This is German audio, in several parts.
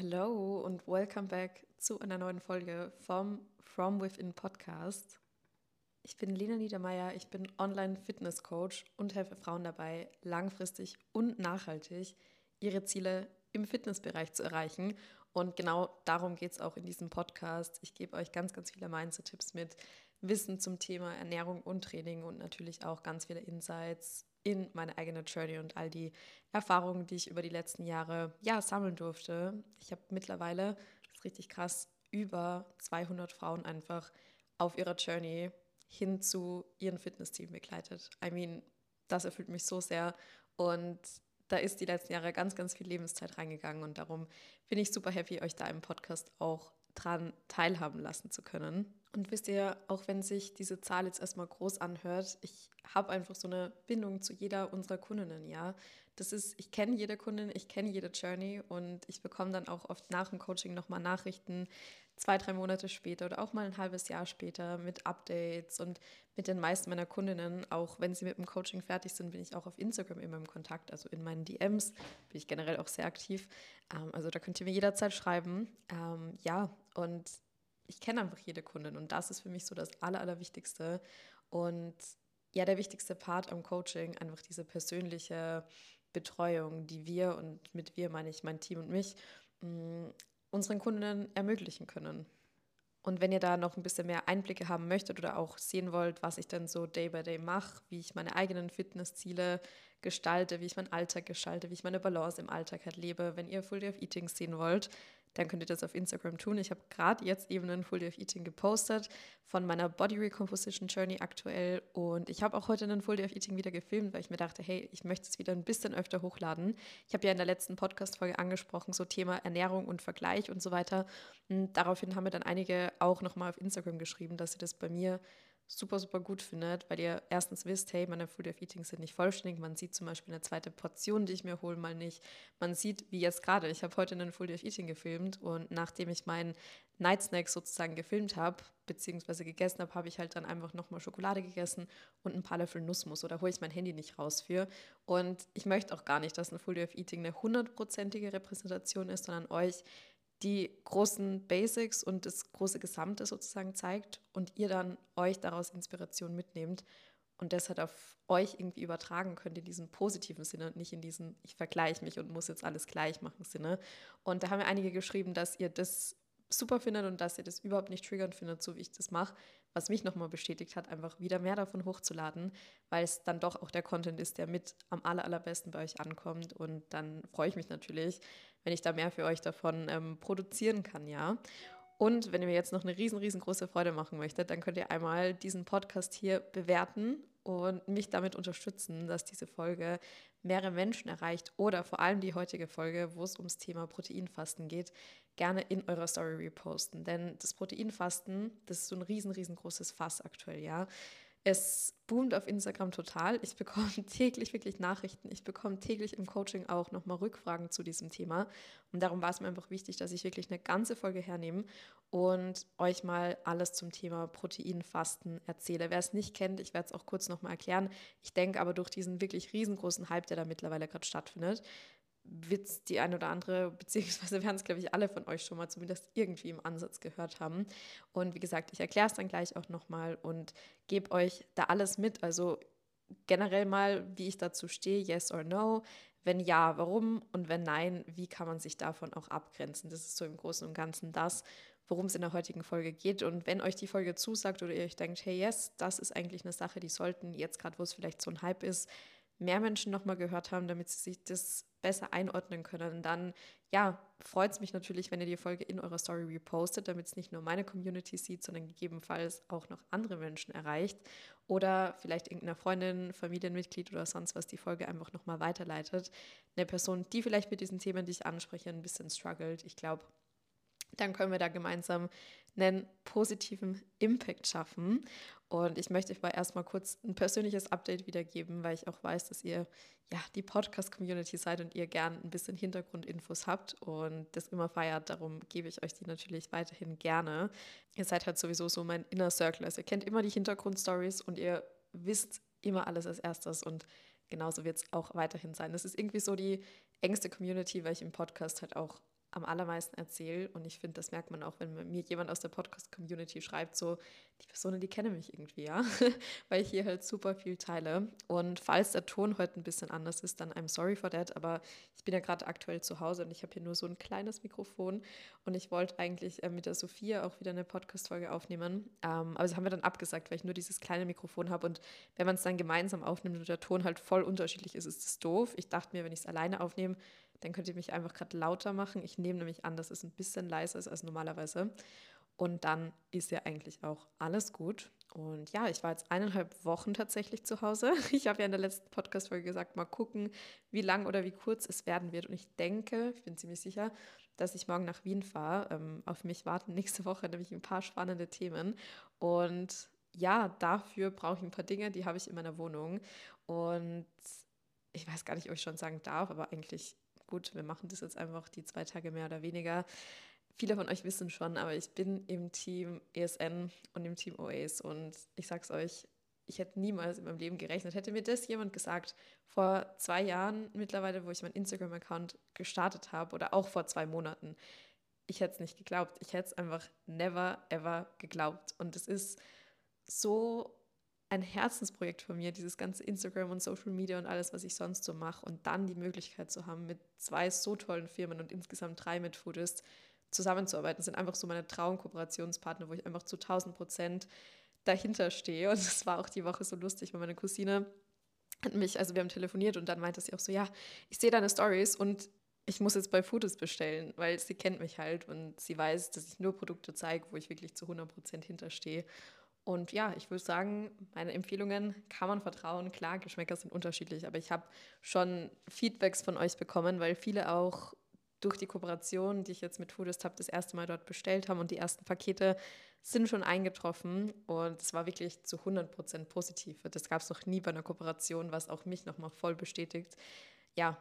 hello und welcome back zu einer neuen Folge vom From Within Podcast. Ich bin Lena Niedermeyer, ich bin Online-Fitness-Coach und helfe Frauen dabei, langfristig und nachhaltig ihre Ziele im Fitnessbereich zu erreichen. Und genau darum geht es auch in diesem Podcast. Ich gebe euch ganz, ganz viele Mindset-Tipps mit, Wissen zum Thema Ernährung und Training und natürlich auch ganz viele Insights in meine eigene Journey und all die Erfahrungen, die ich über die letzten Jahre ja sammeln durfte. Ich habe mittlerweile, das ist richtig krass, über 200 Frauen einfach auf ihrer Journey hin zu ihren Fitnessteam begleitet. I mean, das erfüllt mich so sehr und da ist die letzten Jahre ganz, ganz viel Lebenszeit reingegangen und darum bin ich super happy, euch da im Podcast auch dran teilhaben lassen zu können. Und wisst ihr, auch wenn sich diese Zahl jetzt erstmal groß anhört, ich habe einfach so eine Bindung zu jeder unserer Kundinnen, ja. Das ist, ich kenne jede Kundin, ich kenne jede Journey und ich bekomme dann auch oft nach dem Coaching nochmal Nachrichten, zwei, drei Monate später oder auch mal ein halbes Jahr später mit Updates und mit den meisten meiner Kundinnen, auch wenn sie mit dem Coaching fertig sind, bin ich auch auf Instagram immer im Kontakt, also in meinen DMs bin ich generell auch sehr aktiv. Ähm, also da könnt ihr mir jederzeit schreiben. Ähm, ja, und ich kenne einfach jede Kundin und das ist für mich so das Aller, Allerwichtigste. Und ja, der wichtigste Part am Coaching, einfach diese persönliche Betreuung, die wir und mit wir meine ich mein Team und mich, mm, unseren Kundinnen ermöglichen können. Und wenn ihr da noch ein bisschen mehr Einblicke haben möchtet oder auch sehen wollt, was ich dann so day by day mache, wie ich meine eigenen Fitnessziele gestalte, wie ich meinen Alltag gestalte, wie ich meine Balance im Alltag halt lebe, wenn ihr Full Day of Eating sehen wollt, dann könnt ihr das auf Instagram tun. Ich habe gerade jetzt eben einen Full Day of Eating gepostet von meiner Body Recomposition Journey aktuell und ich habe auch heute einen Full Day of Eating wieder gefilmt, weil ich mir dachte, hey, ich möchte es wieder ein bisschen öfter hochladen. Ich habe ja in der letzten Podcast-Folge angesprochen, so Thema Ernährung und Vergleich und so weiter. Und daraufhin haben mir dann einige auch nochmal auf Instagram geschrieben, dass sie das bei mir super, super gut findet, weil ihr erstens wisst, hey, meine Food of Eating sind nicht vollständig. Man sieht zum Beispiel eine zweite Portion, die ich mir hole, mal nicht. Man sieht, wie jetzt gerade, ich habe heute einen Full of Eating gefilmt und nachdem ich meinen Night Snack sozusagen gefilmt habe, beziehungsweise gegessen habe, habe ich halt dann einfach nochmal Schokolade gegessen und ein paar Löffel Nussmus oder hole ich mein Handy nicht raus für. Und ich möchte auch gar nicht, dass ein Full of Eating eine hundertprozentige Repräsentation ist, sondern euch die großen Basics und das große Gesamte sozusagen zeigt und ihr dann euch daraus Inspiration mitnehmt und das halt auf euch irgendwie übertragen könnt in diesem positiven Sinne und nicht in diesem ich vergleiche mich und muss jetzt alles gleich machen Sinne. Und da haben mir einige geschrieben, dass ihr das super findet und dass ihr das überhaupt nicht triggernd findet, so wie ich das mache, was mich nochmal bestätigt hat, einfach wieder mehr davon hochzuladen, weil es dann doch auch der Content ist, der mit am aller, allerbesten bei euch ankommt und dann freue ich mich natürlich, wenn ich da mehr für euch davon ähm, produzieren kann, ja. Und wenn ihr mir jetzt noch eine riesen, riesengroße Freude machen möchtet, dann könnt ihr einmal diesen Podcast hier bewerten und mich damit unterstützen, dass diese Folge mehrere Menschen erreicht oder vor allem die heutige Folge, wo es ums Thema Proteinfasten geht, gerne in eurer Story reposten. Denn das Proteinfasten, das ist so ein riesen, riesengroßes Fass aktuell, ja. Es boomt auf Instagram total. Ich bekomme täglich wirklich Nachrichten. Ich bekomme täglich im Coaching auch nochmal Rückfragen zu diesem Thema. Und darum war es mir einfach wichtig, dass ich wirklich eine ganze Folge hernehme und euch mal alles zum Thema Proteinfasten erzähle. Wer es nicht kennt, ich werde es auch kurz nochmal erklären. Ich denke aber durch diesen wirklich riesengroßen Hype, der da mittlerweile gerade stattfindet, wird die eine oder andere, beziehungsweise werden es, glaube ich, alle von euch schon mal zumindest irgendwie im Ansatz gehört haben. Und wie gesagt, ich erkläre es dann gleich auch nochmal und gebe euch da alles mit. Also generell mal, wie ich dazu stehe, yes or no. Wenn ja, warum? Und wenn nein, wie kann man sich davon auch abgrenzen? Das ist so im Großen und Ganzen das, worum es in der heutigen Folge geht. Und wenn euch die Folge zusagt oder ihr euch denkt, hey, yes, das ist eigentlich eine Sache, die sollten jetzt gerade, wo es vielleicht so ein Hype ist, mehr Menschen nochmal gehört haben, damit sie sich das besser einordnen können, dann ja, freut es mich natürlich, wenn ihr die Folge in eurer Story repostet, damit es nicht nur meine Community sieht, sondern gegebenenfalls auch noch andere Menschen erreicht oder vielleicht irgendeiner Freundin, Familienmitglied oder sonst was die Folge einfach nochmal weiterleitet. Eine Person, die vielleicht mit diesen Themen, die ich anspreche, ein bisschen struggelt. Ich glaube, dann können wir da gemeinsam einen positiven Impact schaffen. Und ich möchte euch mal erstmal kurz ein persönliches Update wiedergeben, weil ich auch weiß, dass ihr ja die Podcast-Community seid und ihr gern ein bisschen Hintergrundinfos habt und das immer feiert. Darum gebe ich euch die natürlich weiterhin gerne. Ihr seid halt sowieso so mein Inner Circle. Also ihr kennt immer die Hintergrundstories und ihr wisst immer alles als erstes und genauso wird es auch weiterhin sein. Das ist irgendwie so die engste Community, weil ich im Podcast halt auch am allermeisten erzähle. Und ich finde, das merkt man auch, wenn mir jemand aus der Podcast-Community schreibt, so, die Personen, die kennen mich irgendwie, ja, weil ich hier halt super viel teile. Und falls der Ton heute ein bisschen anders ist, dann I'm sorry for that, aber ich bin ja gerade aktuell zu Hause und ich habe hier nur so ein kleines Mikrofon und ich wollte eigentlich äh, mit der Sophia auch wieder eine Podcast-Folge aufnehmen, ähm, aber das haben wir dann abgesagt, weil ich nur dieses kleine Mikrofon habe und wenn man es dann gemeinsam aufnimmt und der Ton halt voll unterschiedlich ist, ist es doof. Ich dachte mir, wenn ich es alleine aufnehme, dann könnt ihr mich einfach gerade lauter machen. Ich nehme nämlich an, dass es ein bisschen leiser ist als normalerweise. Und dann ist ja eigentlich auch alles gut. Und ja, ich war jetzt eineinhalb Wochen tatsächlich zu Hause. Ich habe ja in der letzten Podcast-Folge gesagt, mal gucken, wie lang oder wie kurz es werden wird. Und ich denke, ich bin ziemlich sicher, dass ich morgen nach Wien fahre. Ähm, auf mich warten nächste Woche nämlich ein paar spannende Themen. Und ja, dafür brauche ich ein paar Dinge, die habe ich in meiner Wohnung. Und ich weiß gar nicht, ob ich schon sagen darf, aber eigentlich gut, wir machen das jetzt einfach die zwei Tage mehr oder weniger. Viele von euch wissen schon, aber ich bin im Team ESN und im Team OAs und ich sag's euch, ich hätte niemals in meinem Leben gerechnet. Hätte mir das jemand gesagt, vor zwei Jahren mittlerweile, wo ich meinen Instagram-Account gestartet habe oder auch vor zwei Monaten, ich hätte es nicht geglaubt. Ich hätte es einfach never, ever geglaubt. Und es ist so ein Herzensprojekt von mir, dieses ganze Instagram und Social Media und alles, was ich sonst so mache. Und dann die Möglichkeit zu haben, mit zwei so tollen Firmen und insgesamt drei mit Foodist zusammenzuarbeiten. Das sind einfach so meine Traumkooperationspartner, wo ich einfach zu 1000 Prozent dahinter stehe. Und das war auch die Woche so lustig, weil meine Cousine hat mich, also wir haben telefoniert und dann meinte sie auch so, ja, ich sehe deine Stories und ich muss jetzt bei Foodist bestellen, weil sie kennt mich halt und sie weiß, dass ich nur Produkte zeige, wo ich wirklich zu 100 Prozent hinterstehe. Und ja, ich würde sagen, meine Empfehlungen kann man vertrauen. Klar, Geschmäcker sind unterschiedlich, aber ich habe schon Feedbacks von euch bekommen, weil viele auch durch die Kooperation, die ich jetzt mit Foodist habe, das erste Mal dort bestellt haben und die ersten Pakete sind schon eingetroffen und es war wirklich zu 100% positiv. Das gab es noch nie bei einer Kooperation, was auch mich nochmal voll bestätigt. Ja,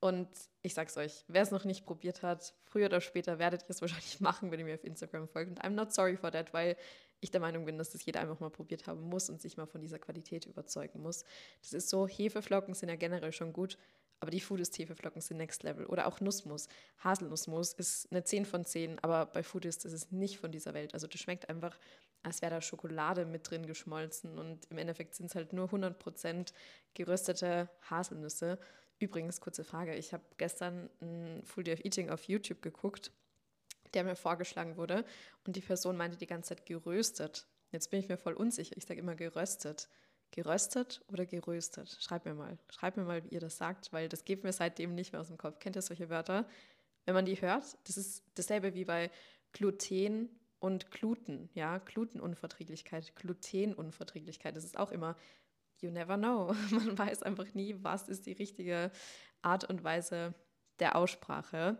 und ich sag's euch, wer es noch nicht probiert hat, früher oder später werdet ihr es wahrscheinlich machen, wenn ihr mir auf Instagram folgt. Und I'm not sorry for that, weil ich der Meinung bin, dass das jeder einfach mal probiert haben muss und sich mal von dieser Qualität überzeugen muss. Das ist so, Hefeflocken sind ja generell schon gut, aber die Foodist Hefeflocken sind Next Level. Oder auch Nussmus. Haselnussmus ist eine 10 von 10, aber bei Foodist ist es nicht von dieser Welt. Also das schmeckt einfach, als wäre da Schokolade mit drin geschmolzen und im Endeffekt sind es halt nur 100% geröstete Haselnüsse. Übrigens, kurze Frage, ich habe gestern ein Full Day of Eating auf YouTube geguckt der mir vorgeschlagen wurde. Und die Person meinte die ganze Zeit geröstet. Jetzt bin ich mir voll unsicher. Ich sage immer geröstet. Geröstet oder geröstet? Schreibt mir mal. Schreibt mir mal, wie ihr das sagt, weil das geht mir seitdem nicht mehr aus dem Kopf. Kennt ihr solche Wörter? Wenn man die hört, das ist dasselbe wie bei Gluten und Gluten. Ja, Glutenunverträglichkeit, Glutenunverträglichkeit. Das ist auch immer, you never know. Man weiß einfach nie, was ist die richtige Art und Weise der Aussprache.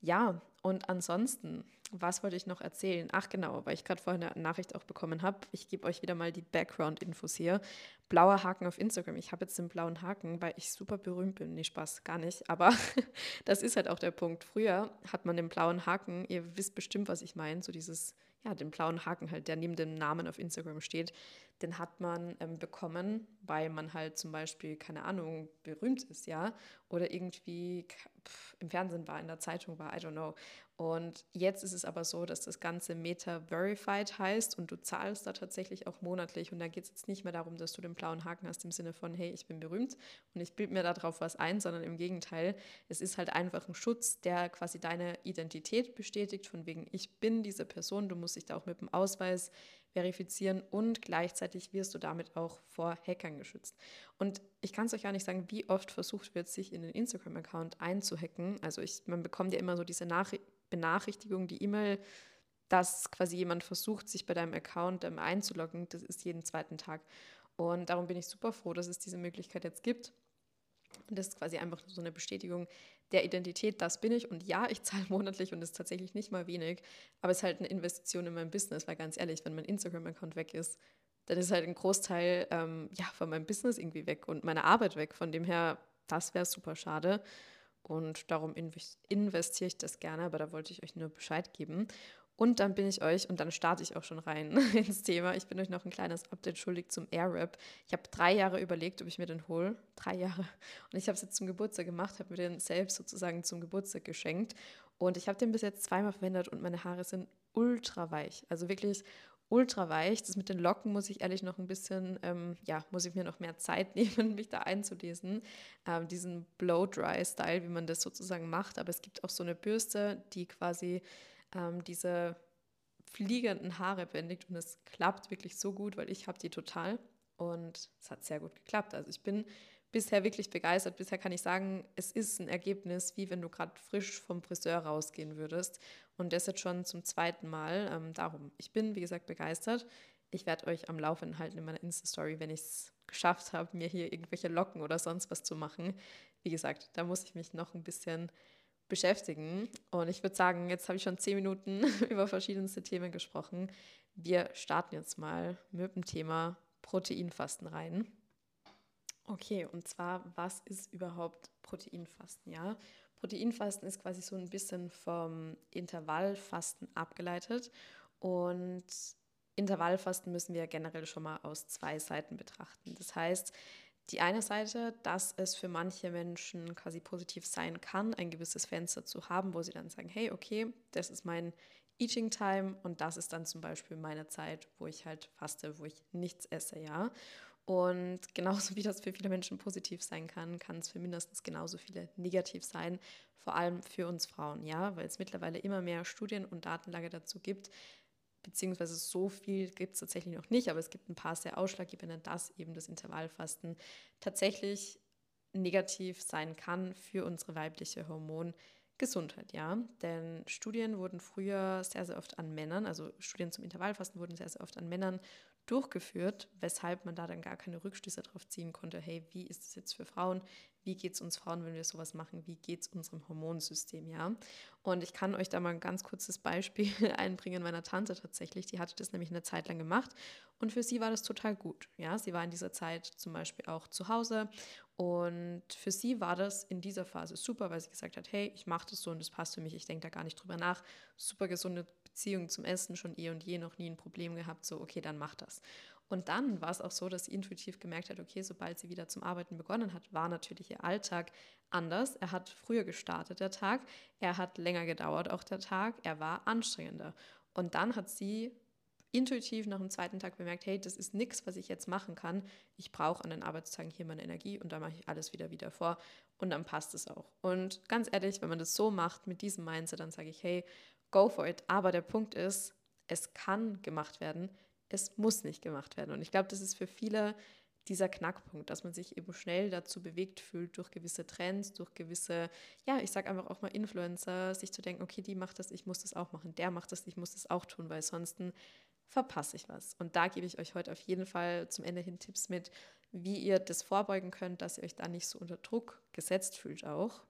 Ja, und ansonsten, was wollte ich noch erzählen? Ach genau, weil ich gerade vorhin eine Nachricht auch bekommen habe. Ich gebe euch wieder mal die Background-Infos hier. Blauer Haken auf Instagram. Ich habe jetzt den blauen Haken, weil ich super berühmt bin. Nee, Spaß, gar nicht. Aber das ist halt auch der Punkt. Früher hat man den blauen Haken, ihr wisst bestimmt, was ich meine, so dieses, ja, den blauen Haken halt, der neben dem Namen auf Instagram steht den hat man ähm, bekommen, weil man halt zum Beispiel, keine Ahnung, berühmt ist, ja, oder irgendwie im Fernsehen war, in der Zeitung war, I don't know. Und jetzt ist es aber so, dass das Ganze Meta Verified heißt und du zahlst da tatsächlich auch monatlich. Und da geht es jetzt nicht mehr darum, dass du den blauen Haken hast im Sinne von, hey, ich bin berühmt und ich bilde mir darauf was ein, sondern im Gegenteil, es ist halt einfach ein Schutz, der quasi deine Identität bestätigt, von wegen, ich bin diese Person, du musst dich da auch mit dem Ausweis verifizieren und gleichzeitig wirst du damit auch vor Hackern geschützt. Und ich kann es euch gar nicht sagen, wie oft versucht wird, sich in den Instagram-Account einzuhacken. Also ich, man bekommt ja immer so diese Nachricht Benachrichtigung, die E-Mail, dass quasi jemand versucht, sich bei deinem Account ähm, einzuloggen. Das ist jeden zweiten Tag. Und darum bin ich super froh, dass es diese Möglichkeit jetzt gibt. Und das ist quasi einfach so eine Bestätigung der Identität, das bin ich. Und ja, ich zahle monatlich und das ist tatsächlich nicht mal wenig, aber es ist halt eine Investition in mein Business, weil ganz ehrlich, wenn mein Instagram-Account weg ist, dann ist halt ein Großteil ähm, ja, von meinem Business irgendwie weg und meine Arbeit weg. Von dem her, das wäre super schade. Und darum investiere ich das gerne, aber da wollte ich euch nur Bescheid geben. Und dann bin ich euch, und dann starte ich auch schon rein ins Thema, ich bin euch noch ein kleines Update schuldig zum Airwrap. Ich habe drei Jahre überlegt, ob ich mir den hole. Drei Jahre. Und ich habe es jetzt zum Geburtstag gemacht, habe mir den selbst sozusagen zum Geburtstag geschenkt. Und ich habe den bis jetzt zweimal verwendet und meine Haare sind ultra weich. Also wirklich ultra weich. Das mit den Locken muss ich ehrlich noch ein bisschen, ähm, ja, muss ich mir noch mehr Zeit nehmen, mich da einzulesen. Ähm, diesen Blow-Dry-Style, wie man das sozusagen macht. Aber es gibt auch so eine Bürste, die quasi ähm, diese fliegenden Haare bändigt und es klappt wirklich so gut, weil ich habe die total und es hat sehr gut geklappt. Also ich bin bisher wirklich begeistert. Bisher kann ich sagen, es ist ein Ergebnis, wie wenn du gerade frisch vom Friseur rausgehen würdest. Und das jetzt schon zum zweiten Mal. Ähm, darum, ich bin, wie gesagt, begeistert. Ich werde euch am Laufenden halten in meiner Insta-Story, wenn ich es geschafft habe, mir hier irgendwelche Locken oder sonst was zu machen. Wie gesagt, da muss ich mich noch ein bisschen beschäftigen. Und ich würde sagen, jetzt habe ich schon zehn Minuten über verschiedenste Themen gesprochen. Wir starten jetzt mal mit dem Thema Proteinfasten rein. Okay, und zwar, was ist überhaupt Proteinfasten? Ja, Proteinfasten ist quasi so ein bisschen vom Intervallfasten abgeleitet. Und Intervallfasten müssen wir generell schon mal aus zwei Seiten betrachten. Das heißt, die eine Seite, dass es für manche Menschen quasi positiv sein kann, ein gewisses Fenster zu haben, wo sie dann sagen, hey, okay, das ist mein Eating Time und das ist dann zum Beispiel meine Zeit, wo ich halt faste, wo ich nichts esse, ja. Und genauso wie das für viele Menschen positiv sein kann, kann es für mindestens genauso viele negativ sein, vor allem für uns Frauen, ja, weil es mittlerweile immer mehr Studien und Datenlage dazu gibt, beziehungsweise so viel gibt es tatsächlich noch nicht, aber es gibt ein paar sehr ausschlaggebende, dass eben das Intervallfasten tatsächlich negativ sein kann für unsere weibliche Hormongesundheit, ja. Denn Studien wurden früher sehr, sehr oft an Männern, also Studien zum Intervallfasten wurden sehr, sehr oft an Männern durchgeführt, weshalb man da dann gar keine Rückschlüsse darauf ziehen konnte, hey, wie ist es jetzt für Frauen? Wie geht es uns Frauen, wenn wir sowas machen? Wie geht es unserem Hormonsystem, ja? Und ich kann euch da mal ein ganz kurzes Beispiel einbringen meiner Tante tatsächlich. Die hatte das nämlich eine Zeit lang gemacht und für sie war das total gut, ja? Sie war in dieser Zeit zum Beispiel auch zu Hause und für sie war das in dieser Phase super, weil sie gesagt hat, hey, ich mache das so und das passt für mich, ich denke da gar nicht drüber nach. Super gesunde Beziehung zum Essen schon eh und je noch nie ein Problem gehabt, so okay, dann mach das. Und dann war es auch so, dass sie intuitiv gemerkt hat, okay, sobald sie wieder zum Arbeiten begonnen hat, war natürlich ihr Alltag anders. Er hat früher gestartet, der Tag. Er hat länger gedauert, auch der Tag. Er war anstrengender. Und dann hat sie intuitiv nach dem zweiten Tag bemerkt, hey, das ist nichts, was ich jetzt machen kann. Ich brauche an den Arbeitstagen hier meine Energie und dann mache ich alles wieder wieder vor und dann passt es auch. Und ganz ehrlich, wenn man das so macht mit diesem Mindset, dann sage ich, hey, go for it. Aber der Punkt ist, es kann gemacht werden, es muss nicht gemacht werden. Und ich glaube, das ist für viele dieser Knackpunkt, dass man sich eben schnell dazu bewegt fühlt, durch gewisse Trends, durch gewisse, ja, ich sage einfach auch mal Influencer, sich zu denken, okay, die macht das, ich muss das auch machen, der macht das, ich muss das auch tun, weil sonst verpasse ich was. Und da gebe ich euch heute auf jeden Fall zum Ende hin Tipps mit, wie ihr das vorbeugen könnt, dass ihr euch da nicht so unter Druck gesetzt fühlt auch.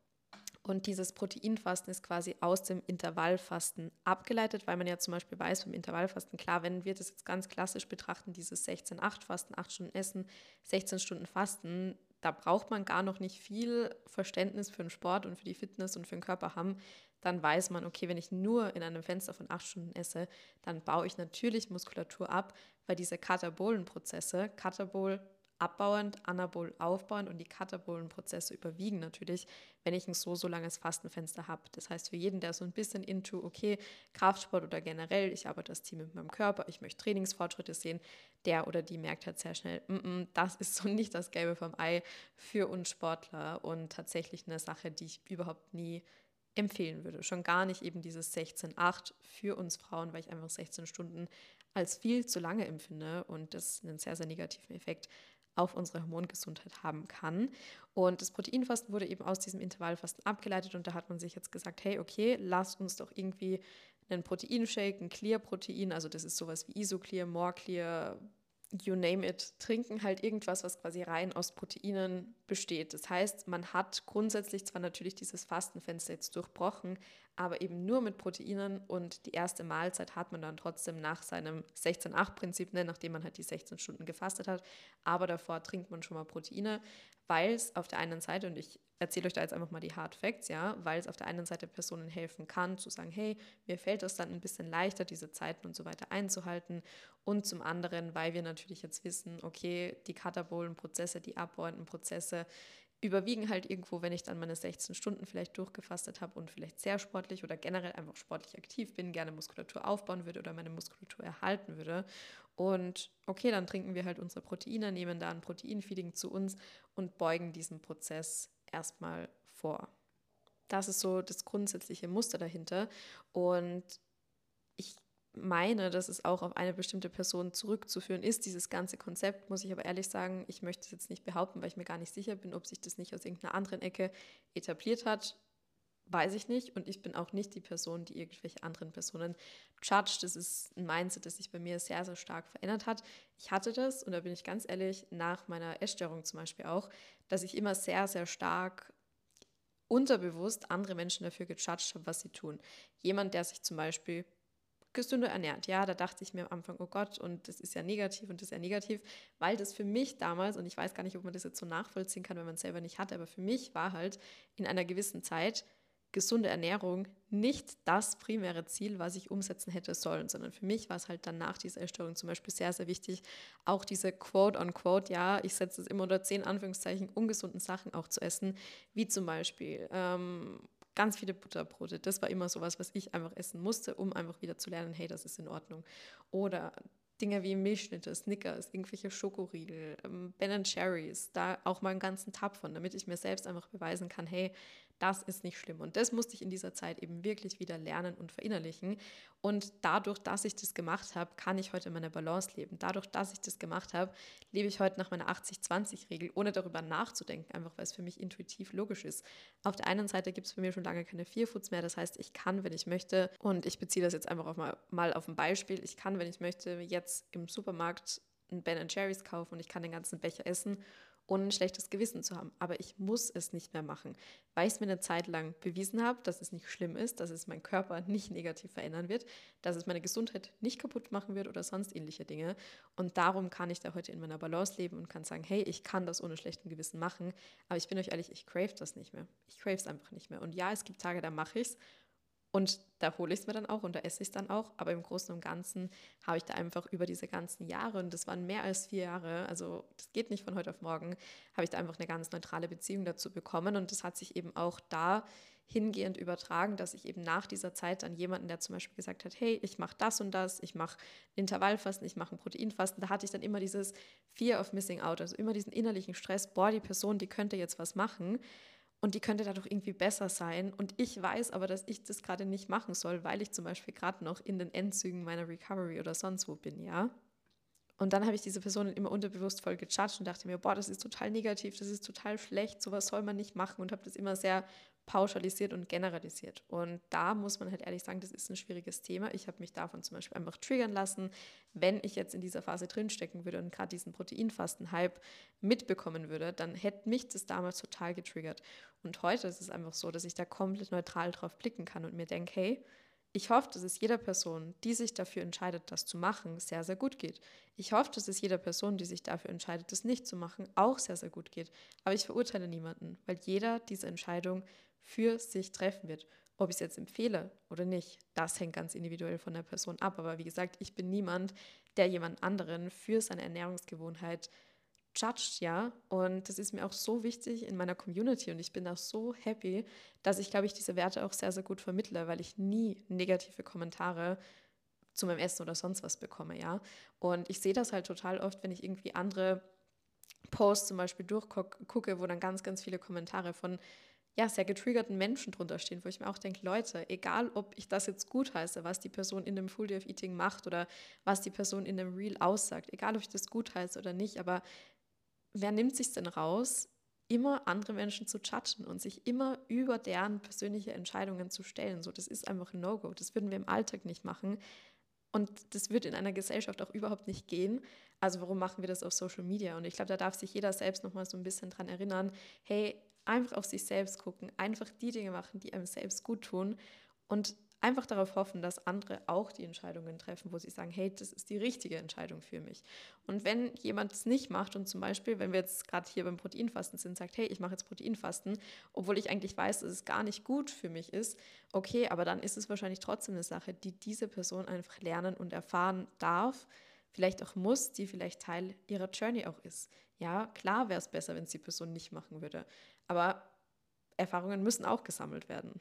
Und dieses Proteinfasten ist quasi aus dem Intervallfasten abgeleitet, weil man ja zum Beispiel weiß, beim Intervallfasten, klar, wenn wir das jetzt ganz klassisch betrachten, dieses 16-8-Fasten, 8 Stunden Essen, 16 Stunden Fasten, da braucht man gar noch nicht viel Verständnis für den Sport und für die Fitness und für den Körper haben. Dann weiß man, okay, wenn ich nur in einem Fenster von 8 Stunden esse, dann baue ich natürlich Muskulatur ab, weil diese Katabolenprozesse, Katabol abbauend, anabol aufbauend und die katabolen Prozesse überwiegen natürlich, wenn ich ein so, so langes Fastenfenster habe. Das heißt, für jeden, der so ein bisschen into, okay, Kraftsport oder generell, ich arbeite das Team mit meinem Körper, ich möchte Trainingsfortschritte sehen, der oder die merkt halt sehr schnell, mm -mm, das ist so nicht das Gelbe vom Ei für uns Sportler und tatsächlich eine Sache, die ich überhaupt nie empfehlen würde. Schon gar nicht eben dieses 16-8 für uns Frauen, weil ich einfach 16 Stunden als viel zu lange empfinde und das einen sehr, sehr negativen Effekt auf unsere Hormongesundheit haben kann. Und das Proteinfasten wurde eben aus diesem Intervallfasten abgeleitet und da hat man sich jetzt gesagt, hey, okay, lass uns doch irgendwie einen Proteinshake, ein Clear-Protein, also das ist sowas wie Isoclear, More Clear, you name it, trinken halt irgendwas, was quasi rein aus Proteinen besteht. Das heißt, man hat grundsätzlich zwar natürlich dieses Fastenfenster jetzt durchbrochen, aber eben nur mit Proteinen und die erste Mahlzeit hat man dann trotzdem nach seinem 16-8-Prinzip, ne, nachdem man halt die 16 Stunden gefastet hat, aber davor trinkt man schon mal Proteine, weil es auf der einen Seite, und ich erzähle euch da jetzt einfach mal die Hard Facts, ja, weil es auf der einen Seite Personen helfen kann, zu sagen, hey, mir fällt es dann ein bisschen leichter, diese Zeiten und so weiter einzuhalten. Und zum anderen, weil wir natürlich jetzt wissen, okay, die katabolen Prozesse, die abbauenden Prozesse, überwiegen halt irgendwo, wenn ich dann meine 16 Stunden vielleicht durchgefastet habe und vielleicht sehr sportlich oder generell einfach sportlich aktiv bin, gerne Muskulatur aufbauen würde oder meine Muskulatur erhalten würde. Und okay, dann trinken wir halt unsere Proteine, nehmen da ein Proteinfeeding zu uns und beugen diesen Prozess erstmal vor. Das ist so das grundsätzliche Muster dahinter. Und meine, dass es auch auf eine bestimmte Person zurückzuführen ist, dieses ganze Konzept, muss ich aber ehrlich sagen, ich möchte es jetzt nicht behaupten, weil ich mir gar nicht sicher bin, ob sich das nicht aus irgendeiner anderen Ecke etabliert hat. Weiß ich nicht. Und ich bin auch nicht die Person, die irgendwelche anderen Personen judgt. Das ist ein Mindset, das sich bei mir sehr, sehr stark verändert hat. Ich hatte das, und da bin ich ganz ehrlich, nach meiner Essstörung zum Beispiel auch, dass ich immer sehr, sehr stark unterbewusst andere Menschen dafür gejudged habe, was sie tun. Jemand, der sich zum Beispiel gesünder ernährt. Ja, da dachte ich mir am Anfang, oh Gott, und das ist ja negativ und das ist ja negativ, weil das für mich damals, und ich weiß gar nicht, ob man das jetzt so nachvollziehen kann, wenn man es selber nicht hatte, aber für mich war halt in einer gewissen Zeit gesunde Ernährung nicht das primäre Ziel, was ich umsetzen hätte sollen, sondern für mich war es halt dann nach dieser Erstörung zum Beispiel sehr, sehr wichtig, auch diese Quote-on-Quote, ja, ich setze es immer unter zehn Anführungszeichen, ungesunden Sachen auch zu essen, wie zum Beispiel ähm, ganz viele Butterbrote. Das war immer sowas, was ich einfach essen musste, um einfach wieder zu lernen, hey, das ist in Ordnung. Oder Dinge wie Milchschnitte, Snickers, irgendwelche Schokoriegel, ähm, Ben Cherries, da auch mal einen ganzen Tab von, damit ich mir selbst einfach beweisen kann, hey, das ist nicht schlimm. Und das musste ich in dieser Zeit eben wirklich wieder lernen und verinnerlichen. Und dadurch, dass ich das gemacht habe, kann ich heute meine Balance leben. Dadurch, dass ich das gemacht habe, lebe ich heute nach meiner 80-20-Regel, ohne darüber nachzudenken, einfach weil es für mich intuitiv logisch ist. Auf der einen Seite gibt es bei mir schon lange keine Vierfoods mehr. Das heißt, ich kann, wenn ich möchte, und ich beziehe das jetzt einfach auf mal, mal auf ein Beispiel, ich kann, wenn ich möchte, jetzt im Supermarkt ein Ben Jerry's kaufen und ich kann den ganzen Becher essen ohne ein schlechtes Gewissen zu haben. Aber ich muss es nicht mehr machen, weil ich es mir eine Zeit lang bewiesen habe, dass es nicht schlimm ist, dass es meinen Körper nicht negativ verändern wird, dass es meine Gesundheit nicht kaputt machen wird oder sonst ähnliche Dinge. Und darum kann ich da heute in meiner Balance leben und kann sagen, hey, ich kann das ohne schlechten Gewissen machen. Aber ich bin euch ehrlich, ich crave das nicht mehr. Ich crave es einfach nicht mehr. Und ja, es gibt Tage, da mache ich es und da hole ich es mir dann auch und da esse ich es dann auch. Aber im Großen und Ganzen habe ich da einfach über diese ganzen Jahre, und das waren mehr als vier Jahre, also das geht nicht von heute auf morgen, habe ich da einfach eine ganz neutrale Beziehung dazu bekommen. Und das hat sich eben auch da hingehend übertragen, dass ich eben nach dieser Zeit dann jemanden, der zum Beispiel gesagt hat, hey, ich mache das und das, ich mache Intervallfasten, ich mache ein Proteinfasten, da hatte ich dann immer dieses Fear of Missing Out, also immer diesen innerlichen Stress, boah, die Person, die könnte jetzt was machen und die könnte dadurch irgendwie besser sein. Und ich weiß aber, dass ich das gerade nicht machen soll, weil ich zum Beispiel gerade noch in den Endzügen meiner Recovery oder sonst wo bin, ja. Und dann habe ich diese Person immer unterbewusst voll gejudged und dachte mir, boah, das ist total negativ, das ist total schlecht, sowas soll man nicht machen und habe das immer sehr pauschalisiert und generalisiert. Und da muss man halt ehrlich sagen, das ist ein schwieriges Thema. Ich habe mich davon zum Beispiel einfach triggern lassen. Wenn ich jetzt in dieser Phase drinstecken würde und gerade diesen Proteinfasten-Hype mitbekommen würde, dann hätte mich das damals total getriggert. Und heute ist es einfach so, dass ich da komplett neutral drauf blicken kann und mir denke, hey, ich hoffe, dass es jeder Person, die sich dafür entscheidet, das zu machen, sehr, sehr gut geht. Ich hoffe, dass es jeder Person, die sich dafür entscheidet, das nicht zu machen, auch sehr, sehr gut geht. Aber ich verurteile niemanden, weil jeder diese Entscheidung für sich treffen wird. Ob ich es jetzt empfehle oder nicht, das hängt ganz individuell von der Person ab. Aber wie gesagt, ich bin niemand, der jemand anderen für seine Ernährungsgewohnheit judged, ja. Und das ist mir auch so wichtig in meiner Community und ich bin auch so happy, dass ich, glaube ich, diese Werte auch sehr, sehr gut vermittle, weil ich nie negative Kommentare zu meinem Essen oder sonst was bekomme, ja. Und ich sehe das halt total oft, wenn ich irgendwie andere Posts zum Beispiel durchgucke, wo dann ganz, ganz viele Kommentare von ja, sehr getriggerten Menschen drunter stehen, wo ich mir auch denke, Leute, egal ob ich das jetzt gut heiße, was die Person in dem Full Day of Eating macht oder was die Person in dem Reel aussagt, egal ob ich das gut heiße oder nicht, aber wer nimmt sich denn raus, immer andere Menschen zu judgen und sich immer über deren persönliche Entscheidungen zu stellen? So, das ist einfach ein No-Go. Das würden wir im Alltag nicht machen. Und das wird in einer Gesellschaft auch überhaupt nicht gehen. Also warum machen wir das auf Social Media? Und ich glaube, da darf sich jeder selbst nochmal so ein bisschen dran erinnern, hey, einfach auf sich selbst gucken, einfach die Dinge machen, die einem selbst gut tun und einfach darauf hoffen, dass andere auch die Entscheidungen treffen, wo sie sagen, hey, das ist die richtige Entscheidung für mich. Und wenn jemand es nicht macht und zum Beispiel, wenn wir jetzt gerade hier beim Proteinfasten sind, sagt, hey, ich mache jetzt Proteinfasten, obwohl ich eigentlich weiß, dass es gar nicht gut für mich ist, okay, aber dann ist es wahrscheinlich trotzdem eine Sache, die diese Person einfach lernen und erfahren darf, vielleicht auch muss, die vielleicht Teil ihrer Journey auch ist. Ja, klar wäre es besser, wenn es die Person nicht machen würde. Aber Erfahrungen müssen auch gesammelt werden.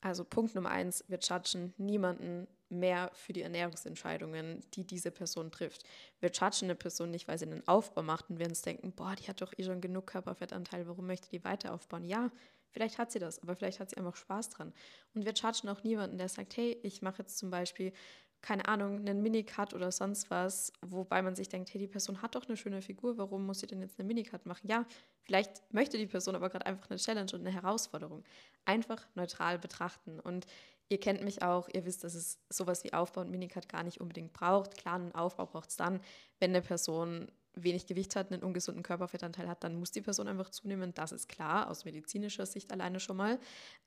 Also Punkt Nummer eins, wir judgen niemanden mehr für die Ernährungsentscheidungen, die diese Person trifft. Wir judgen eine Person nicht, weil sie einen Aufbau macht und wir uns denken, boah, die hat doch eh schon genug Körperfettanteil, warum möchte die weiter aufbauen? Ja, vielleicht hat sie das, aber vielleicht hat sie einfach Spaß dran. Und wir judgen auch niemanden, der sagt, hey, ich mache jetzt zum Beispiel keine Ahnung, einen Minicut oder sonst was, wobei man sich denkt, hey, die Person hat doch eine schöne Figur, warum muss sie denn jetzt eine Minicut machen? Ja, vielleicht möchte die Person aber gerade einfach eine Challenge und eine Herausforderung. Einfach neutral betrachten. Und ihr kennt mich auch, ihr wisst, dass es sowas wie Aufbau und Minicut gar nicht unbedingt braucht. Klar, einen Aufbau braucht es dann, wenn eine Person wenig Gewicht hat, einen ungesunden Körperfettanteil hat, dann muss die Person einfach zunehmen. Das ist klar, aus medizinischer Sicht alleine schon mal.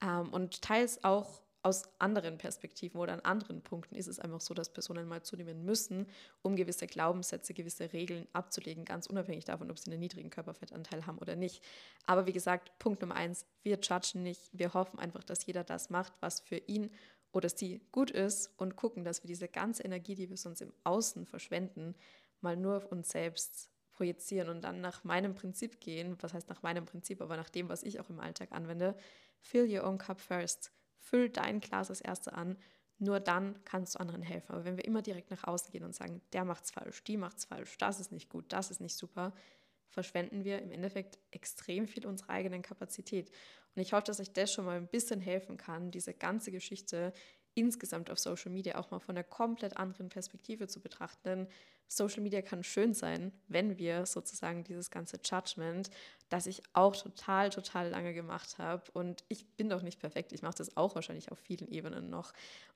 Ähm, und teils auch aus anderen Perspektiven oder an anderen Punkten ist es einfach so, dass Personen mal zunehmen müssen, um gewisse Glaubenssätze, gewisse Regeln abzulegen, ganz unabhängig davon, ob sie einen niedrigen Körperfettanteil haben oder nicht. Aber wie gesagt, Punkt Nummer eins, wir judgen nicht, wir hoffen einfach, dass jeder das macht, was für ihn oder sie gut ist und gucken, dass wir diese ganze Energie, die wir sonst im Außen verschwenden, mal nur auf uns selbst projizieren und dann nach meinem Prinzip gehen, was heißt nach meinem Prinzip, aber nach dem, was ich auch im Alltag anwende, fill your own cup first Füll dein Glas als Erste an. Nur dann kannst du anderen helfen. Aber wenn wir immer direkt nach außen gehen und sagen, der macht's falsch, die macht's falsch, das ist nicht gut, das ist nicht super, verschwenden wir im Endeffekt extrem viel unserer eigenen Kapazität. Und ich hoffe, dass euch das schon mal ein bisschen helfen kann, diese ganze Geschichte insgesamt auf Social Media auch mal von einer komplett anderen Perspektive zu betrachten. Denn Social Media kann schön sein, wenn wir sozusagen dieses ganze Judgment, das ich auch total, total lange gemacht habe. Und ich bin doch nicht perfekt. Ich mache das auch wahrscheinlich auf vielen Ebenen noch.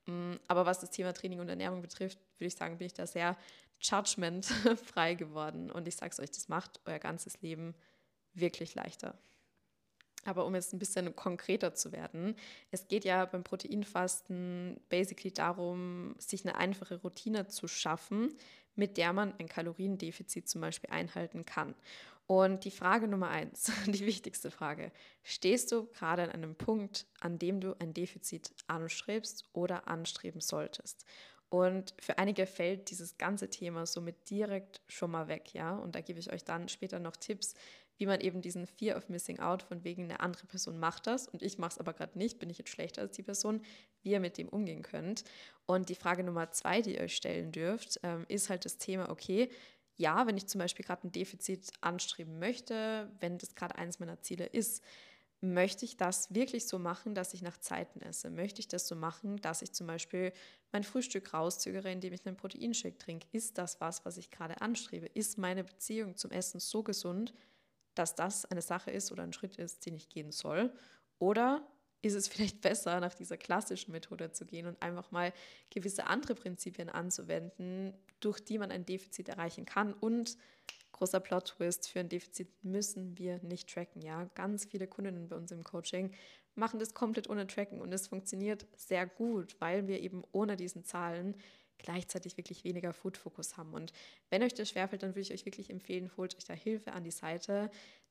Mm, aber was das Thema Training und Ernährung betrifft, würde ich sagen, bin ich da sehr judgmentfrei geworden. Und ich sage es euch, das macht euer ganzes Leben wirklich leichter. Aber um jetzt ein bisschen konkreter zu werden, es geht ja beim Proteinfasten basically darum, sich eine einfache Routine zu schaffen, mit der man ein Kaloriendefizit zum Beispiel einhalten kann. Und die Frage Nummer eins, die wichtigste Frage, stehst du gerade an einem Punkt, an dem du ein Defizit anstrebst oder anstreben solltest? Und für einige fällt dieses ganze Thema somit direkt schon mal weg, ja. Und da gebe ich euch dann später noch Tipps, wie man eben diesen Fear of Missing Out von wegen eine andere Person macht das und ich mache es aber gerade nicht, bin ich jetzt schlechter als die Person, wie ihr mit dem umgehen könnt. Und die Frage Nummer zwei, die ihr euch stellen dürft, ähm, ist halt das Thema, okay, ja, wenn ich zum Beispiel gerade ein Defizit anstreben möchte, wenn das gerade eines meiner Ziele ist, möchte ich das wirklich so machen, dass ich nach Zeiten esse? Möchte ich das so machen, dass ich zum Beispiel mein Frühstück rauszögere, indem ich einen Proteinshake trinke? Ist das was, was ich gerade anstrebe? Ist meine Beziehung zum Essen so gesund, dass das eine Sache ist oder ein Schritt ist, den ich gehen soll? Oder ist es vielleicht besser, nach dieser klassischen Methode zu gehen und einfach mal gewisse andere Prinzipien anzuwenden, durch die man ein Defizit erreichen kann? Und großer Plot-Twist, für ein Defizit müssen wir nicht tracken. Ja, ganz viele Kundinnen bei uns im Coaching machen das komplett ohne Tracken und es funktioniert sehr gut, weil wir eben ohne diesen Zahlen gleichzeitig wirklich weniger Food-Fokus haben. Und wenn euch das schwerfällt, dann würde ich euch wirklich empfehlen, holt euch da Hilfe an die Seite,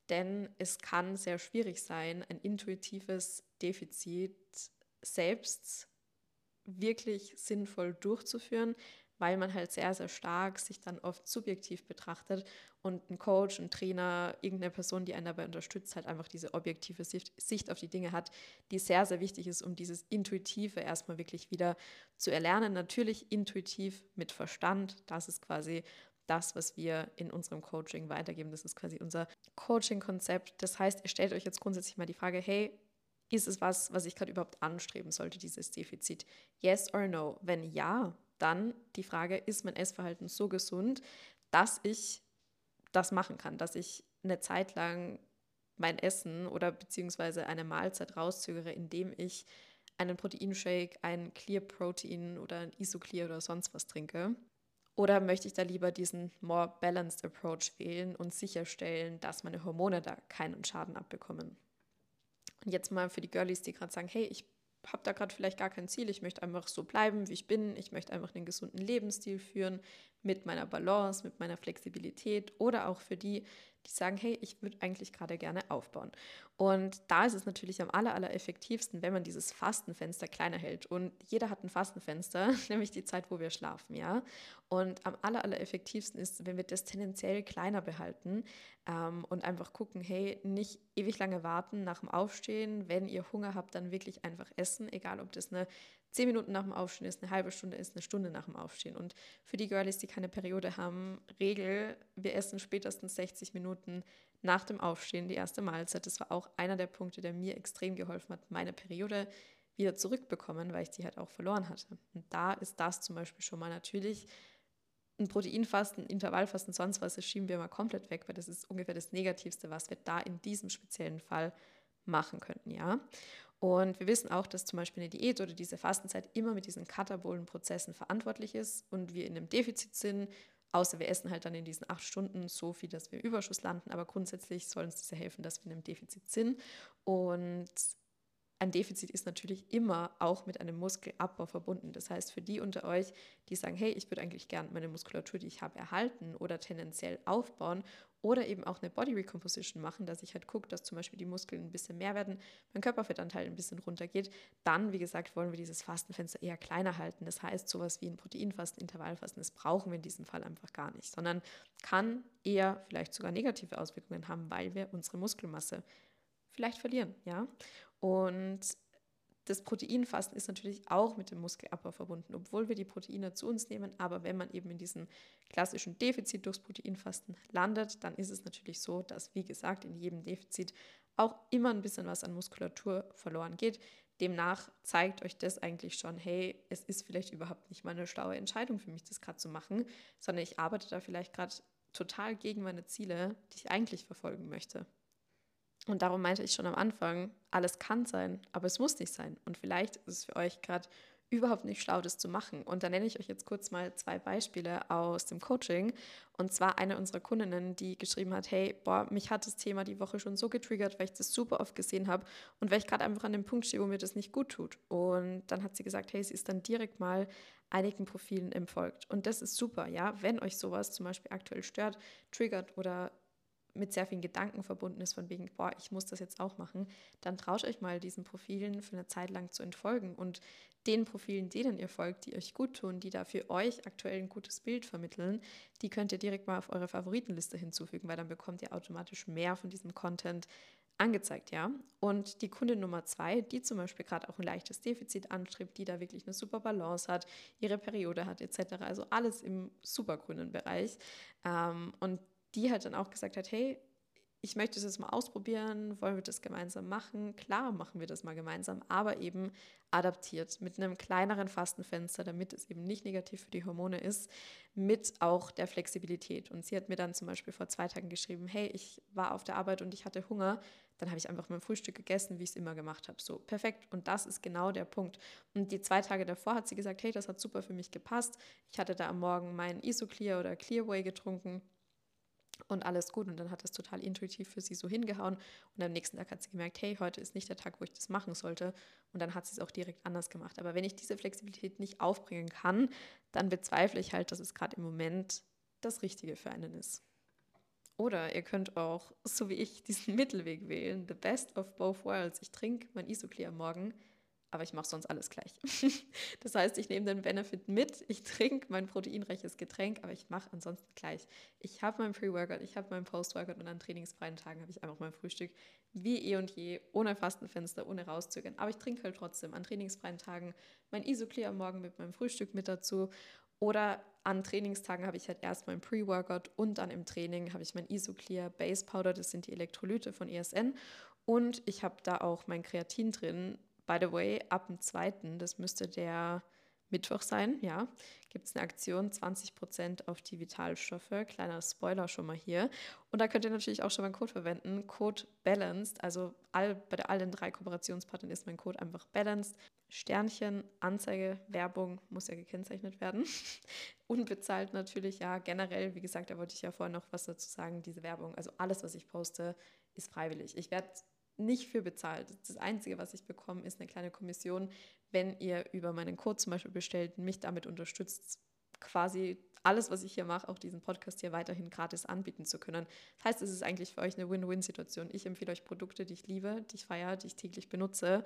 denn es kann sehr schwierig sein, ein intuitives Defizit selbst wirklich sinnvoll durchzuführen, weil man halt sehr, sehr stark sich dann oft subjektiv betrachtet und ein Coach, ein Trainer, irgendeine Person, die einen dabei unterstützt, halt einfach diese objektive Sicht auf die Dinge hat, die sehr, sehr wichtig ist, um dieses Intuitive erstmal wirklich wieder zu erlernen. Natürlich intuitiv mit Verstand, das ist quasi das, was wir in unserem Coaching weitergeben. Das ist quasi unser Coaching-Konzept. Das heißt, ihr stellt euch jetzt grundsätzlich mal die Frage, hey, ist es was, was ich gerade überhaupt anstreben sollte, dieses Defizit? Yes or no? Wenn ja, dann die Frage, ist mein Essverhalten so gesund, dass ich das machen kann, dass ich eine Zeit lang mein Essen oder beziehungsweise eine Mahlzeit rauszögere, indem ich einen Proteinshake, ein Clear Protein oder ein Isoclear oder sonst was trinke. Oder möchte ich da lieber diesen more balanced approach wählen und sicherstellen, dass meine Hormone da keinen Schaden abbekommen? Jetzt mal für die Girlies, die gerade sagen, hey, ich habe da gerade vielleicht gar kein Ziel, ich möchte einfach so bleiben, wie ich bin, ich möchte einfach einen gesunden Lebensstil führen, mit meiner Balance, mit meiner Flexibilität oder auch für die, die sagen, hey, ich würde eigentlich gerade gerne aufbauen. Und da ist es natürlich am aller, aller effektivsten, wenn man dieses Fastenfenster kleiner hält. Und jeder hat ein Fastenfenster, nämlich die Zeit, wo wir schlafen, ja. Und am aller, aller effektivsten ist, wenn wir das tendenziell kleiner behalten ähm, und einfach gucken, hey, nicht ewig lange warten nach dem Aufstehen. Wenn ihr Hunger habt, dann wirklich einfach essen, egal ob das eine zehn Minuten nach dem Aufstehen ist, eine halbe Stunde ist, eine Stunde nach dem Aufstehen. Und für die Girlies, die keine Periode haben, Regel, wir essen spätestens 60 Minuten nach dem Aufstehen die erste Mahlzeit. Das war auch einer der Punkte, der mir extrem geholfen hat, meine Periode wieder zurückbekommen, weil ich die halt auch verloren hatte. Und da ist das zum Beispiel schon mal natürlich ein Proteinfasten, Intervallfasten, sonst was, das schieben wir mal komplett weg, weil das ist ungefähr das Negativste, was wir da in diesem speziellen Fall machen könnten, ja. Und wir wissen auch, dass zum Beispiel eine Diät oder diese Fastenzeit immer mit diesen katabolen Prozessen verantwortlich ist und wir in einem Defizit sind, außer wir essen halt dann in diesen acht Stunden so viel, dass wir im Überschuss landen. Aber grundsätzlich soll uns diese helfen, dass wir in einem Defizit sind. Und ein Defizit ist natürlich immer auch mit einem Muskelabbau verbunden. Das heißt, für die unter euch, die sagen, hey, ich würde eigentlich gerne meine Muskulatur, die ich habe, erhalten oder tendenziell aufbauen oder eben auch eine Body Recomposition machen, dass ich halt gucke, dass zum Beispiel die Muskeln ein bisschen mehr werden, mein Körperfettanteil ein bisschen runtergeht, dann, wie gesagt, wollen wir dieses Fastenfenster eher kleiner halten. Das heißt, sowas wie ein Proteinfasten, Intervallfasten, das brauchen wir in diesem Fall einfach gar nicht, sondern kann eher vielleicht sogar negative Auswirkungen haben, weil wir unsere Muskelmasse vielleicht verlieren, ja. Und das Proteinfasten ist natürlich auch mit dem Muskelabbau verbunden, obwohl wir die Proteine zu uns nehmen. Aber wenn man eben in diesem klassischen Defizit durchs Proteinfasten landet, dann ist es natürlich so, dass, wie gesagt, in jedem Defizit auch immer ein bisschen was an Muskulatur verloren geht. Demnach zeigt euch das eigentlich schon, hey, es ist vielleicht überhaupt nicht mal eine schlaue Entscheidung für mich, das gerade zu machen, sondern ich arbeite da vielleicht gerade total gegen meine Ziele, die ich eigentlich verfolgen möchte. Und darum meinte ich schon am Anfang, alles kann sein, aber es muss nicht sein. Und vielleicht ist es für euch gerade überhaupt nicht schlau, das zu machen. Und da nenne ich euch jetzt kurz mal zwei Beispiele aus dem Coaching. Und zwar eine unserer Kundinnen, die geschrieben hat, hey, boah, mich hat das Thema die Woche schon so getriggert, weil ich das super oft gesehen habe und weil ich gerade einfach an dem Punkt stehe, wo mir das nicht gut tut. Und dann hat sie gesagt, hey, sie ist dann direkt mal einigen Profilen entfolgt. Und das ist super, ja, wenn euch sowas zum Beispiel aktuell stört, triggert oder mit sehr vielen Gedanken verbunden ist, von wegen, boah, ich muss das jetzt auch machen, dann traut euch mal diesen Profilen für eine Zeit lang zu entfolgen und den Profilen, denen ihr folgt, die euch gut tun, die da für euch aktuell ein gutes Bild vermitteln, die könnt ihr direkt mal auf eure Favoritenliste hinzufügen, weil dann bekommt ihr automatisch mehr von diesem Content angezeigt, ja. Und die Kundin Nummer zwei, die zum Beispiel gerade auch ein leichtes Defizit anstrebt, die da wirklich eine super Balance hat, ihre Periode hat, etc. Also alles im supergrünen Bereich. Ähm, und die halt dann auch gesagt hat, hey, ich möchte das mal ausprobieren, wollen wir das gemeinsam machen? Klar machen wir das mal gemeinsam, aber eben adaptiert mit einem kleineren Fastenfenster, damit es eben nicht negativ für die Hormone ist, mit auch der Flexibilität. Und sie hat mir dann zum Beispiel vor zwei Tagen geschrieben, hey, ich war auf der Arbeit und ich hatte Hunger, dann habe ich einfach mein Frühstück gegessen, wie ich es immer gemacht habe. So, perfekt. Und das ist genau der Punkt. Und die zwei Tage davor hat sie gesagt, hey, das hat super für mich gepasst. Ich hatte da am Morgen meinen Isoclear oder Clearway getrunken und alles gut. Und dann hat das total intuitiv für sie so hingehauen. Und am nächsten Tag hat sie gemerkt, hey, heute ist nicht der Tag, wo ich das machen sollte. Und dann hat sie es auch direkt anders gemacht. Aber wenn ich diese Flexibilität nicht aufbringen kann, dann bezweifle ich halt, dass es gerade im Moment das Richtige für einen ist. Oder ihr könnt auch, so wie ich, diesen Mittelweg wählen. The best of both worlds. Ich trinke mein Isoclear Morgen aber ich mache sonst alles gleich. das heißt, ich nehme den Benefit mit, ich trinke mein proteinreiches Getränk, aber ich mache ansonsten gleich. Ich habe mein Pre-Workout, ich habe mein Post-Workout und an trainingsfreien Tagen habe ich einfach mein Frühstück wie eh und je, ohne Fastenfenster, ohne rauszögern. Aber ich trinke halt trotzdem an trainingsfreien Tagen mein Isoclear am Morgen mit meinem Frühstück mit dazu. Oder an Trainingstagen habe ich halt erst mein Pre-Workout und dann im Training habe ich mein Isoclear Base Powder, das sind die Elektrolyte von ESN. Und ich habe da auch mein Kreatin drin, By the way, ab dem 2., das müsste der Mittwoch sein, ja, gibt es eine Aktion 20% auf die Vitalstoffe. Kleiner Spoiler schon mal hier. Und da könnt ihr natürlich auch schon mal einen Code verwenden. Code BALANCED, also all, bei allen drei Kooperationspartnern ist mein Code einfach BALANCED. Sternchen, Anzeige, Werbung muss ja gekennzeichnet werden. Unbezahlt natürlich, ja, generell, wie gesagt, da wollte ich ja vorhin noch was dazu sagen, diese Werbung. Also alles, was ich poste, ist freiwillig. Ich werde nicht für bezahlt. Das Einzige, was ich bekomme, ist eine kleine Kommission, wenn ihr über meinen Code zum Beispiel bestellt, mich damit unterstützt, quasi alles, was ich hier mache, auch diesen Podcast hier weiterhin gratis anbieten zu können. Das heißt, es ist eigentlich für euch eine Win-Win-Situation. Ich empfehle euch Produkte, die ich liebe, die ich feiere, die ich täglich benutze.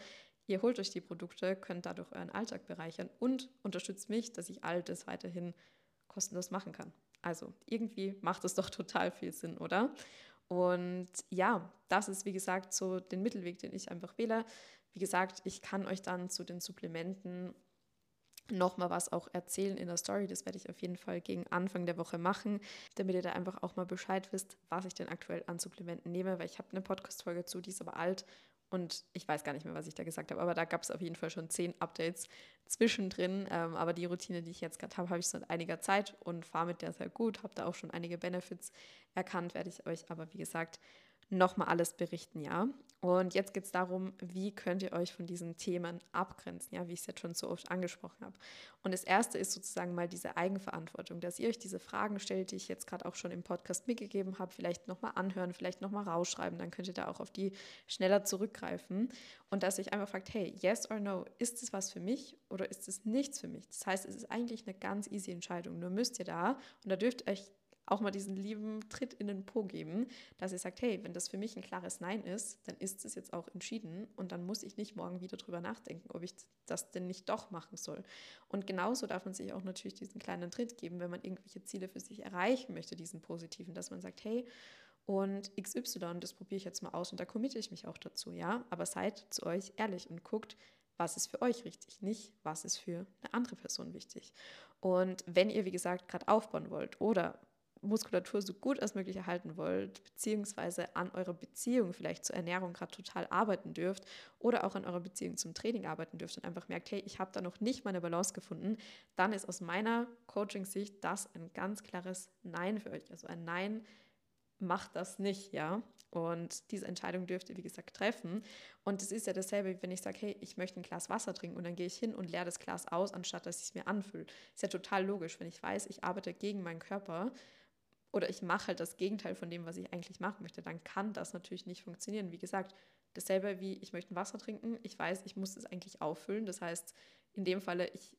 Ihr holt euch die Produkte, könnt dadurch euren Alltag bereichern und unterstützt mich, dass ich all das weiterhin kostenlos machen kann. Also irgendwie macht es doch total viel Sinn, oder? Und ja, das ist wie gesagt so den Mittelweg, den ich einfach wähle. Wie gesagt, ich kann euch dann zu den Supplementen nochmal was auch erzählen in der Story. Das werde ich auf jeden Fall gegen Anfang der Woche machen, damit ihr da einfach auch mal Bescheid wisst, was ich denn aktuell an Supplementen nehme, weil ich habe eine Podcast-Folge zu, die ist aber alt und ich weiß gar nicht mehr, was ich da gesagt habe, aber da gab es auf jeden Fall schon zehn Updates zwischendrin. Ähm, aber die Routine, die ich jetzt gerade habe, habe ich seit einiger Zeit und fahre mit der sehr gut, habe da auch schon einige Benefits erkannt, werde ich euch aber, wie gesagt, nochmal alles berichten, ja. Und jetzt geht es darum, wie könnt ihr euch von diesen Themen abgrenzen, ja, wie ich es jetzt schon so oft angesprochen habe. Und das erste ist sozusagen mal diese Eigenverantwortung, dass ihr euch diese Fragen stellt, die ich jetzt gerade auch schon im Podcast mitgegeben habe, vielleicht nochmal anhören, vielleicht nochmal rausschreiben, dann könnt ihr da auch auf die schneller zurückgreifen. Und dass ihr einfach fragt, hey, yes or no, ist es was für mich oder ist es nichts für mich? Das heißt, es ist eigentlich eine ganz easy Entscheidung. Nur müsst ihr da, und da dürft ihr euch auch mal diesen lieben Tritt in den Po geben, dass ihr sagt, hey, wenn das für mich ein klares Nein ist, dann ist es jetzt auch entschieden und dann muss ich nicht morgen wieder drüber nachdenken, ob ich das denn nicht doch machen soll. Und genauso darf man sich auch natürlich diesen kleinen Tritt geben, wenn man irgendwelche Ziele für sich erreichen möchte, diesen positiven, dass man sagt, hey, und XY, das probiere ich jetzt mal aus und da committe ich mich auch dazu, ja. Aber seid zu euch ehrlich und guckt, was ist für euch richtig, nicht was ist für eine andere Person wichtig. Und wenn ihr, wie gesagt, gerade aufbauen wollt oder Muskulatur so gut als möglich erhalten wollt, beziehungsweise an eurer Beziehung vielleicht zur Ernährung gerade total arbeiten dürft oder auch an eurer Beziehung zum Training arbeiten dürft und einfach merkt, hey, ich habe da noch nicht meine Balance gefunden, dann ist aus meiner Coaching-Sicht das ein ganz klares Nein für euch. Also ein Nein macht das nicht, ja. Und diese Entscheidung dürft ihr, wie gesagt, treffen. Und es ist ja dasselbe, wenn ich sage, hey, ich möchte ein Glas Wasser trinken und dann gehe ich hin und leere das Glas aus, anstatt dass ich es mir anfülle. Ist ja total logisch, wenn ich weiß, ich arbeite gegen meinen Körper, oder ich mache halt das Gegenteil von dem, was ich eigentlich machen möchte, dann kann das natürlich nicht funktionieren. Wie gesagt, dasselbe wie ich möchte Wasser trinken, ich weiß, ich muss es eigentlich auffüllen. Das heißt, in dem Falle, ich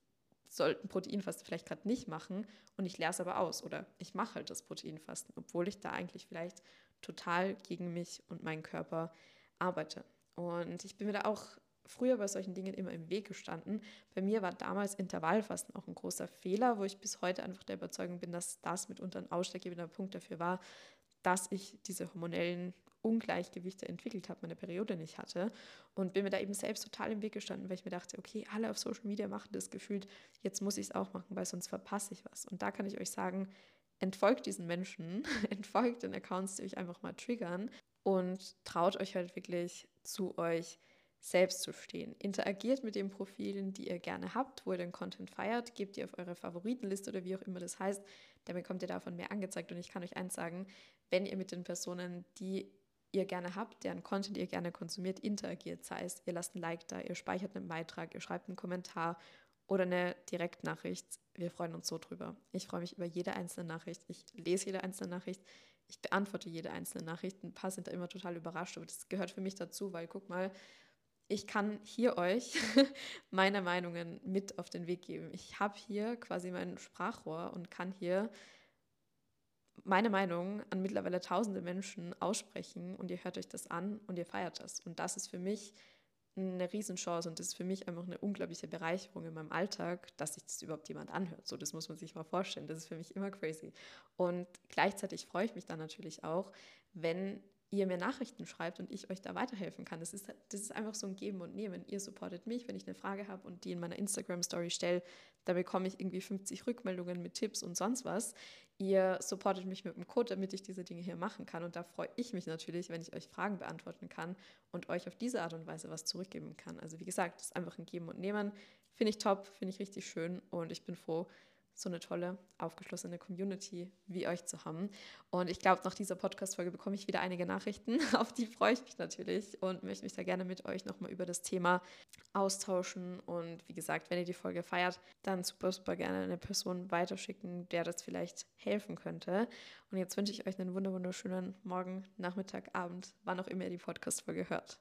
sollte ein Proteinfasten vielleicht gerade nicht machen und ich leere es aber aus oder ich mache halt das Proteinfasten, obwohl ich da eigentlich vielleicht total gegen mich und meinen Körper arbeite. Und ich bin mir da auch früher bei solchen Dingen immer im Weg gestanden. Bei mir war damals Intervallfasten auch ein großer Fehler, wo ich bis heute einfach der Überzeugung bin, dass das mitunter ein ausschlaggebender Punkt dafür war, dass ich diese hormonellen Ungleichgewichte entwickelt habe, meine Periode nicht hatte und bin mir da eben selbst total im Weg gestanden, weil ich mir dachte, okay, alle auf Social Media machen das gefühlt, jetzt muss ich es auch machen, weil sonst verpasse ich was. Und da kann ich euch sagen, entfolgt diesen Menschen, entfolgt den Accounts, die euch einfach mal triggern und traut euch halt wirklich zu euch selbst zu stehen. Interagiert mit den Profilen, die ihr gerne habt, wo ihr den Content feiert, gebt ihr auf eure Favoritenliste oder wie auch immer das heißt, dann bekommt ihr davon mehr angezeigt. Und ich kann euch eins sagen, wenn ihr mit den Personen, die ihr gerne habt, deren Content ihr gerne konsumiert, interagiert, sei es, ihr lasst ein Like da, ihr speichert einen Beitrag, ihr schreibt einen Kommentar oder eine Direktnachricht, wir freuen uns so drüber. Ich freue mich über jede einzelne Nachricht, ich lese jede einzelne Nachricht, ich beantworte jede einzelne Nachricht. Ein paar sind da immer total überrascht, aber das gehört für mich dazu, weil guck mal, ich kann hier euch meine Meinungen mit auf den Weg geben. Ich habe hier quasi mein Sprachrohr und kann hier meine Meinung an mittlerweile tausende Menschen aussprechen und ihr hört euch das an und ihr feiert das. Und das ist für mich eine Riesenchance und das ist für mich einfach eine unglaubliche Bereicherung in meinem Alltag, dass sich das überhaupt jemand anhört. So, das muss man sich mal vorstellen. Das ist für mich immer crazy. Und gleichzeitig freue ich mich dann natürlich auch, wenn ihr mir Nachrichten schreibt und ich euch da weiterhelfen kann. Das ist, das ist einfach so ein Geben und Nehmen. Ihr supportet mich, wenn ich eine Frage habe und die in meiner Instagram-Story stelle, da bekomme ich irgendwie 50 Rückmeldungen mit Tipps und sonst was. Ihr supportet mich mit dem Code, damit ich diese Dinge hier machen kann. Und da freue ich mich natürlich, wenn ich euch Fragen beantworten kann und euch auf diese Art und Weise was zurückgeben kann. Also wie gesagt, das ist einfach ein Geben und Nehmen. Finde ich top, finde ich richtig schön und ich bin froh, so eine tolle, aufgeschlossene Community wie euch zu haben. Und ich glaube, nach dieser Podcast-Folge bekomme ich wieder einige Nachrichten. Auf die freue ich mich natürlich und möchte mich da gerne mit euch nochmal über das Thema austauschen. Und wie gesagt, wenn ihr die Folge feiert, dann super, super gerne eine Person weiterschicken, der das vielleicht helfen könnte. Und jetzt wünsche ich euch einen wunderschönen Morgen, Nachmittag, Abend, wann auch immer ihr die Podcast-Folge hört.